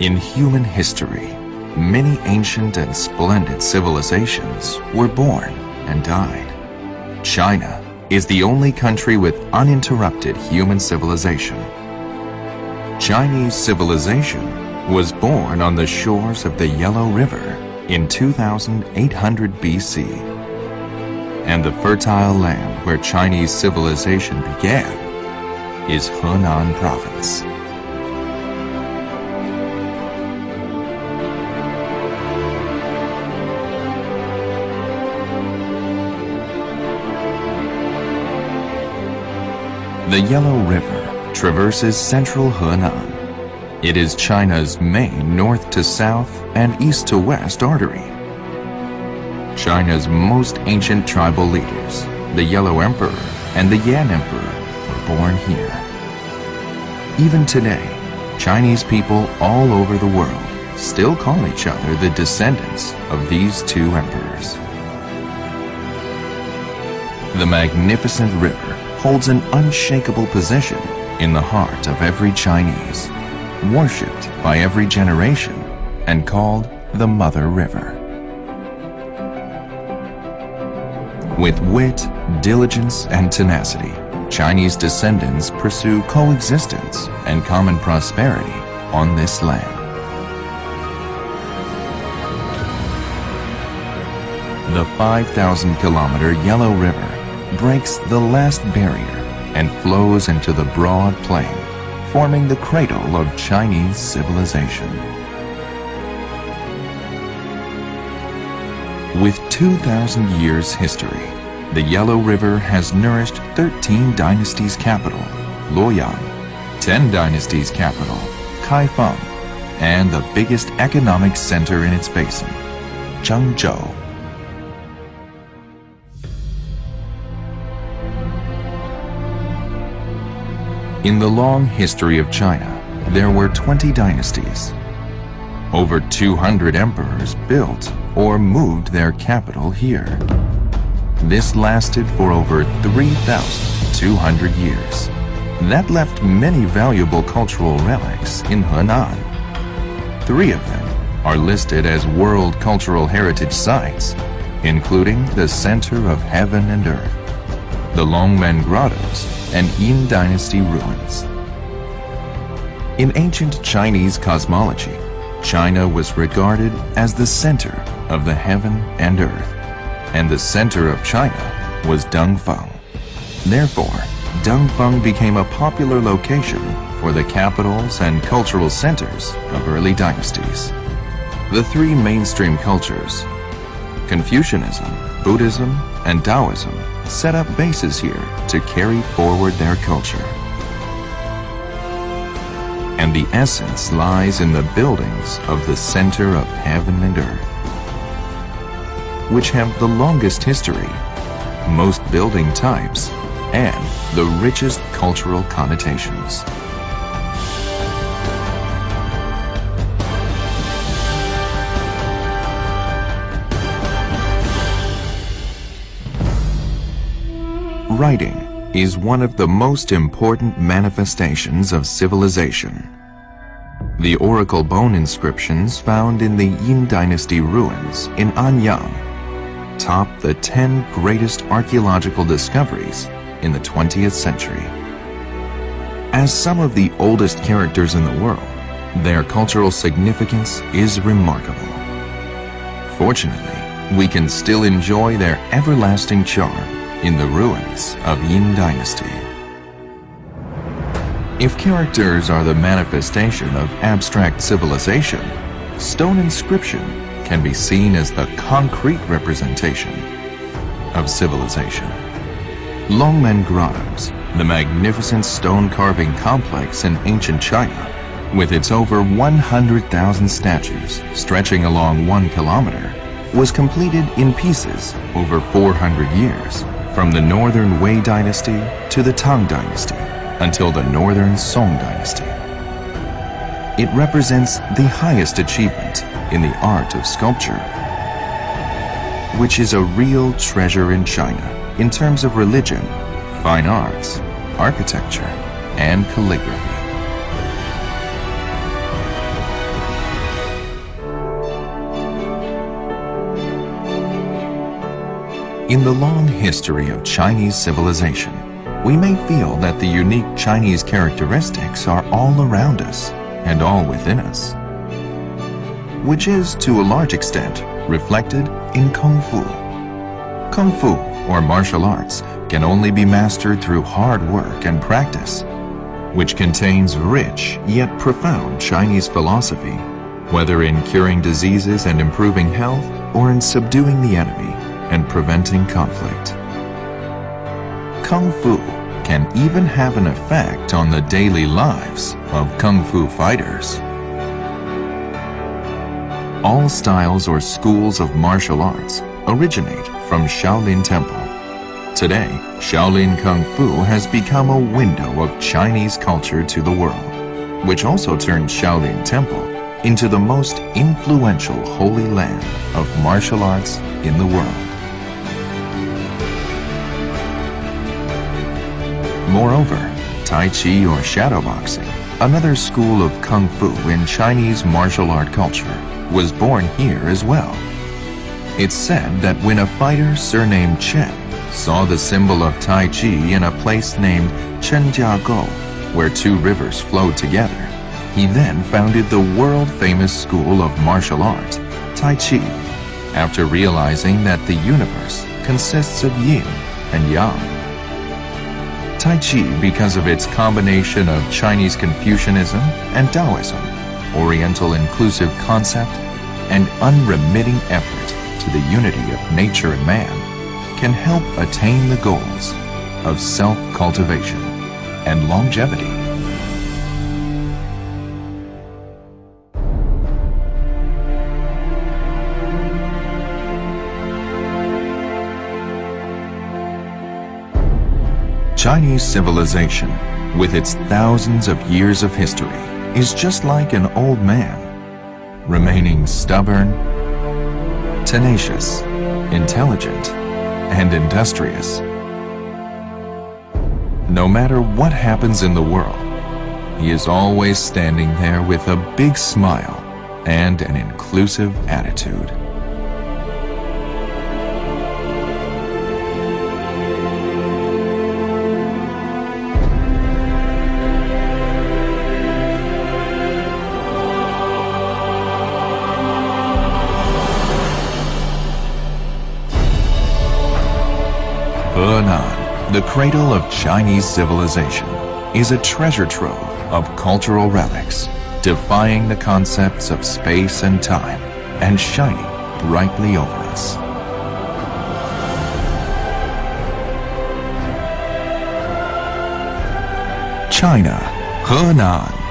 In human history, many ancient and splendid civilizations were born and died. China is the only country with uninterrupted human civilization. Chinese civilization was born on the shores of the Yellow River in 2800 BC. And the fertile land where Chinese civilization began is Henan province. The Yellow River traverses central Henan. It is China's main north to south and east to west artery. China's most ancient tribal leaders, the Yellow Emperor and the Yan Emperor, were born here. Even today, Chinese people all over the world still call each other the descendants of these two emperors. The magnificent river holds an unshakable position in the heart of every Chinese, worshipped by every generation and called the Mother River. With wit, diligence, and tenacity, Chinese descendants pursue coexistence and common prosperity on this land. The 5,000 kilometer Yellow River breaks the last barrier and flows into the broad plain, forming the cradle of Chinese civilization. With 2,000 years history, the Yellow River has nourished 13 dynasties' capital, Luoyang, 10 dynasties' capital, Kaifeng, and the biggest economic center in its basin, Zhengzhou. In the long history of China, there were 20 dynasties. Over 200 emperors built or moved their capital here. This lasted for over 3,200 years. That left many valuable cultural relics in Henan. Three of them are listed as World Cultural Heritage Sites, including the Center of Heaven and Earth, the Longmen Grottoes, and Yin Dynasty ruins. In ancient Chinese cosmology, China was regarded as the center of the heaven and earth, and the center of China was Dengfeng. Therefore, Dengfeng became a popular location for the capitals and cultural centers of early dynasties. The three mainstream cultures, Confucianism, Buddhism, and Taoism, set up bases here to carry forward their culture. And the essence lies in the buildings of the center of heaven and earth, which have the longest history, most building types, and the richest cultural connotations. Writing is one of the most important manifestations of civilization. The oracle bone inscriptions found in the Yin Dynasty ruins in Anyang top the 10 greatest archaeological discoveries in the 20th century. As some of the oldest characters in the world, their cultural significance is remarkable. Fortunately, we can still enjoy their everlasting charm in the ruins of Yin Dynasty. If characters are the manifestation of abstract civilization, stone inscription can be seen as the concrete representation of civilization. Longmen Grottoes, the magnificent stone carving complex in ancient China, with its over 100,000 statues stretching along one kilometer, was completed in pieces over 400 years from the northern Wei dynasty to the Tang dynasty until the northern Song dynasty. It represents the highest achievement in the art of sculpture, which is a real treasure in China in terms of religion, fine arts, architecture, and calligraphy. In the long history of Chinese civilization, we may feel that the unique Chinese characteristics are all around us and all within us, which is, to a large extent, reflected in Kung Fu. Kung Fu, or martial arts, can only be mastered through hard work and practice, which contains rich yet profound Chinese philosophy, whether in curing diseases and improving health or in subduing the enemy and preventing conflict. Kung Fu can even have an effect on the daily lives of Kung Fu fighters. All styles or schools of martial arts originate from Shaolin Temple. Today, Shaolin Kung Fu has become a window of Chinese culture to the world, which also turned Shaolin Temple into the most influential holy land of martial arts in the world. Moreover, Tai Chi or shadowboxing, another school of Kung Fu in Chinese martial art culture, was born here as well. It's said that when a fighter surnamed Chen saw the symbol of Tai Chi in a place named Chenjiagou, where two rivers flowed together, he then founded the world-famous school of martial art, Tai Chi, after realizing that the universe consists of yin and yang. Tai Chi because of its combination of Chinese Confucianism and Taoism, Oriental inclusive concept, and unremitting effort to the unity of nature and man, can help attain the goals of self-cultivation and longevity. Chinese civilization, with its thousands of years of history, is just like an old man, remaining stubborn, tenacious, intelligent, and industrious. No matter what happens in the world, he is always standing there with a big smile and an inclusive attitude. Henan, the cradle of Chinese civilization, is a treasure trove of cultural relics, defying the concepts of space and time and shining brightly over us. China, Henan.